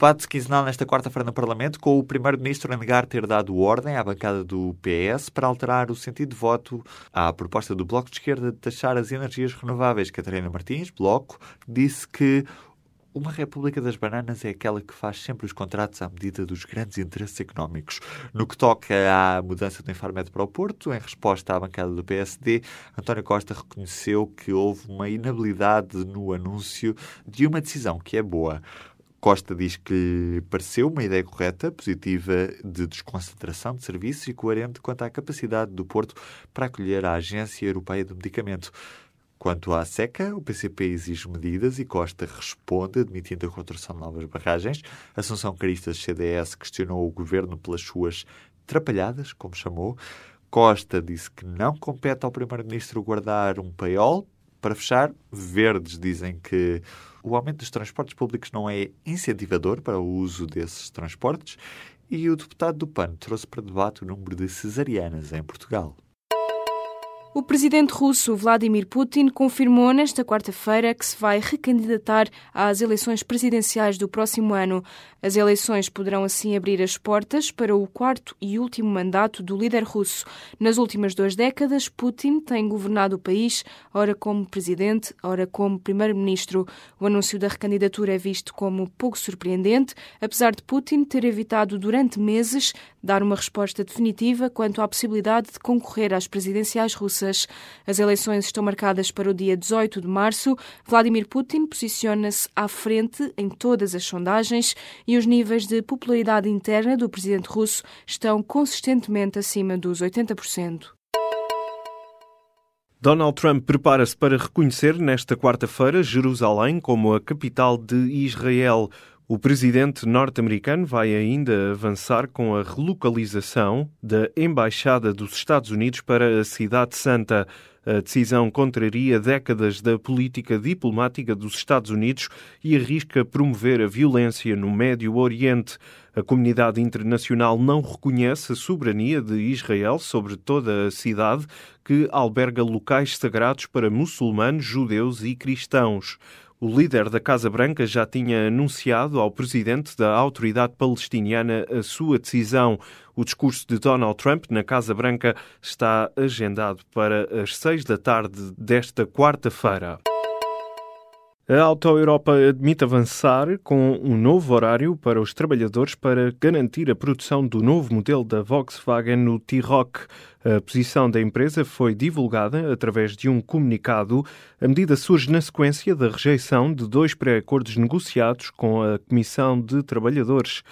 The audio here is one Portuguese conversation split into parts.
Debate quinzenal nesta quarta-feira no Parlamento, com o Primeiro-Ministro a negar ter dado ordem à bancada do PS para alterar o sentido de voto à proposta do Bloco de Esquerda de taxar as energias renováveis. Catarina Martins, Bloco, disse que uma República das Bananas é aquela que faz sempre os contratos à medida dos grandes interesses económicos. No que toca à mudança do Infarmed para o Porto, em resposta à bancada do PSD, António Costa reconheceu que houve uma inabilidade no anúncio de uma decisão que é boa. Costa diz que lhe pareceu uma ideia correta, positiva de desconcentração de serviços e coerente quanto à capacidade do Porto para acolher a Agência Europeia do Medicamento. Quanto à seca, o PCP exige medidas e Costa responde admitindo a construção de novas barragens. Assunção Caristas CDS questionou o governo pelas suas trapalhadas, como chamou. Costa disse que não compete ao Primeiro-Ministro guardar um paiol. Para fechar, verdes dizem que o aumento dos transportes públicos não é incentivador para o uso desses transportes e o deputado do PAN trouxe para debate o número de cesarianas em Portugal. O presidente russo Vladimir Putin confirmou nesta quarta-feira que se vai recandidatar às eleições presidenciais do próximo ano. As eleições poderão assim abrir as portas para o quarto e último mandato do líder russo. Nas últimas duas décadas, Putin tem governado o país, ora como presidente, ora como primeiro-ministro. O anúncio da recandidatura é visto como pouco surpreendente, apesar de Putin ter evitado durante meses dar uma resposta definitiva quanto à possibilidade de concorrer às presidenciais russas. As eleições estão marcadas para o dia 18 de março. Vladimir Putin posiciona-se à frente em todas as sondagens e os níveis de popularidade interna do presidente russo estão consistentemente acima dos 80%. Donald Trump prepara-se para reconhecer nesta quarta-feira Jerusalém como a capital de Israel. O presidente norte-americano vai ainda avançar com a relocalização da Embaixada dos Estados Unidos para a Cidade Santa. A decisão contraria décadas da política diplomática dos Estados Unidos e arrisca promover a violência no Médio Oriente. A comunidade internacional não reconhece a soberania de Israel sobre toda a cidade, que alberga locais sagrados para muçulmanos, judeus e cristãos. O líder da Casa Branca já tinha anunciado ao presidente da autoridade palestiniana a sua decisão. O discurso de Donald Trump na Casa Branca está agendado para as seis da tarde desta quarta-feira. A Auto Europa admite avançar com um novo horário para os trabalhadores para garantir a produção do novo modelo da Volkswagen no T-Rock. A posição da empresa foi divulgada através de um comunicado. A medida surge na sequência da rejeição de dois pré-acordos negociados com a Comissão de Trabalhadores.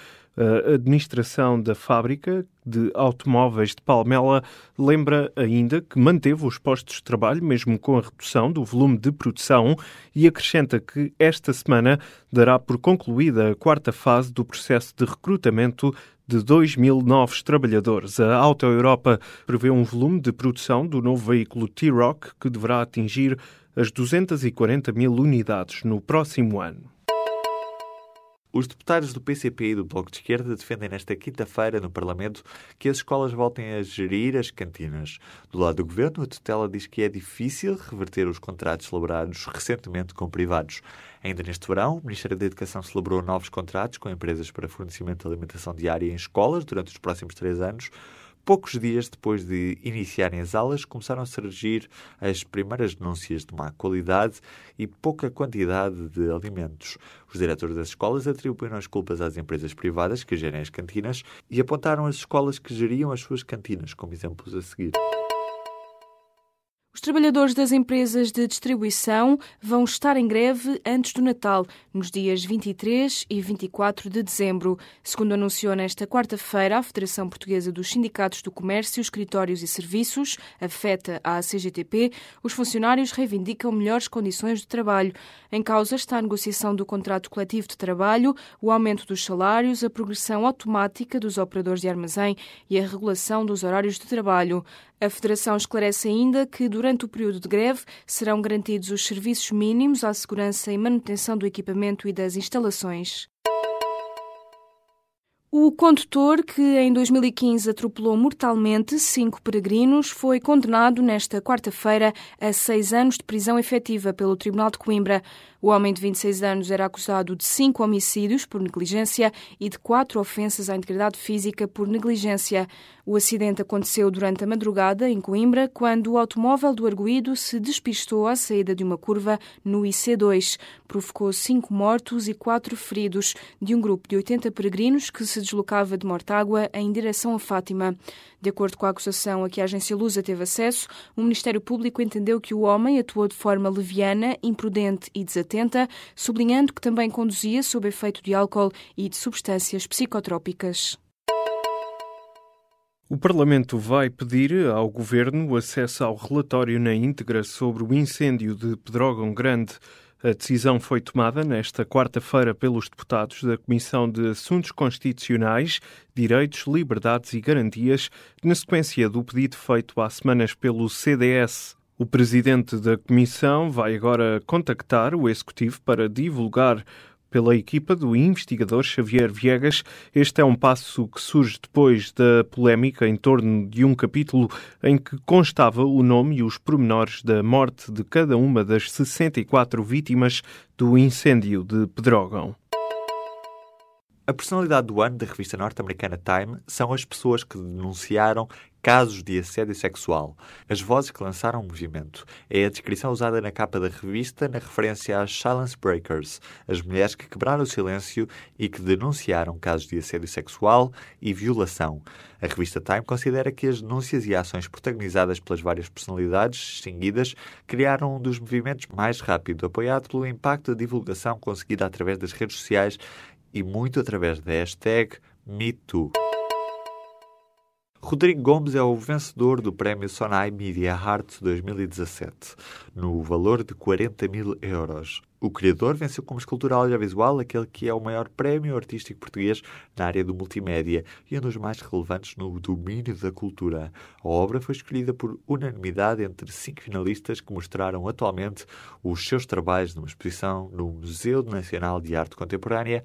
A administração da fábrica de automóveis de Palmela lembra ainda que manteve os postos de trabalho, mesmo com a redução do volume de produção, e acrescenta que esta semana dará por concluída a quarta fase do processo de recrutamento de 2 mil novos trabalhadores. A Auto Europa prevê um volume de produção do novo veículo T-Rock que deverá atingir as 240 mil unidades no próximo ano. Os deputados do PCP e do Bloco de Esquerda defendem nesta quinta-feira no Parlamento que as escolas voltem a gerir as cantinas. Do lado do governo, a tutela diz que é difícil reverter os contratos celebrados recentemente com privados. Ainda neste verão, o Ministério da Educação celebrou novos contratos com empresas para fornecimento de alimentação diária em escolas durante os próximos três anos. Poucos dias depois de iniciarem as aulas, começaram a surgir as primeiras denúncias de má qualidade e pouca quantidade de alimentos. Os diretores das escolas atribuíram as culpas às empresas privadas que gerem as cantinas e apontaram as escolas que geriam as suas cantinas como exemplos a seguir. Os trabalhadores das empresas de distribuição vão estar em greve antes do Natal, nos dias 23 e 24 de dezembro. Segundo anunciou nesta quarta-feira a Federação Portuguesa dos Sindicatos do Comércio, Escritórios e Serviços, afeta a CGTP, os funcionários reivindicam melhores condições de trabalho. Em causa está a negociação do contrato coletivo de trabalho, o aumento dos salários, a progressão automática dos operadores de armazém e a regulação dos horários de trabalho. A Federação esclarece ainda que, durante o período de greve, serão garantidos os serviços mínimos à segurança e manutenção do equipamento e das instalações. O condutor, que em 2015 atropelou mortalmente cinco peregrinos, foi condenado nesta quarta-feira a seis anos de prisão efetiva pelo Tribunal de Coimbra. O homem de 26 anos era acusado de cinco homicídios por negligência e de quatro ofensas à integridade física por negligência. O acidente aconteceu durante a madrugada, em Coimbra, quando o automóvel do arguído se despistou à saída de uma curva no IC2. Provocou cinco mortos e quatro feridos de um grupo de 80 peregrinos que se deslocava de Mortágua em direção a Fátima. De acordo com a acusação a que a agência Lusa teve acesso, o Ministério Público entendeu que o homem atuou de forma leviana, imprudente e desatenta, sublinhando que também conduzia sob efeito de álcool e de substâncias psicotrópicas. O Parlamento vai pedir ao Governo acesso ao relatório na íntegra sobre o incêndio de Pedrógão Grande. A decisão foi tomada nesta quarta-feira pelos deputados da Comissão de Assuntos Constitucionais, Direitos, Liberdades e Garantias, na sequência do pedido feito há semanas pelo CDS. O presidente da Comissão vai agora contactar o Executivo para divulgar pela equipa do investigador Xavier Viegas. Este é um passo que surge depois da polémica em torno de um capítulo em que constava o nome e os pormenores da morte de cada uma das 64 vítimas do incêndio de Pedrógão. A personalidade do ano da revista norte-americana Time são as pessoas que denunciaram casos de assédio sexual, as vozes que lançaram o movimento. É a descrição usada na capa da revista na referência às Silence Breakers, as mulheres que quebraram o silêncio e que denunciaram casos de assédio sexual e violação. A revista Time considera que as denúncias e ações protagonizadas pelas várias personalidades distinguidas criaram um dos movimentos mais rápido, apoiado pelo impacto da divulgação conseguida através das redes sociais e muito através da hashtag MeToo. Rodrigo Gomes é o vencedor do prémio Sonai Media Heart 2017, no valor de 40 mil euros. O criador venceu como escultura audiovisual aquele que é o maior prémio artístico português na área do multimédia e um dos mais relevantes no domínio da cultura. A obra foi escolhida por unanimidade entre cinco finalistas que mostraram atualmente os seus trabalhos numa exposição no Museu Nacional de Arte Contemporânea,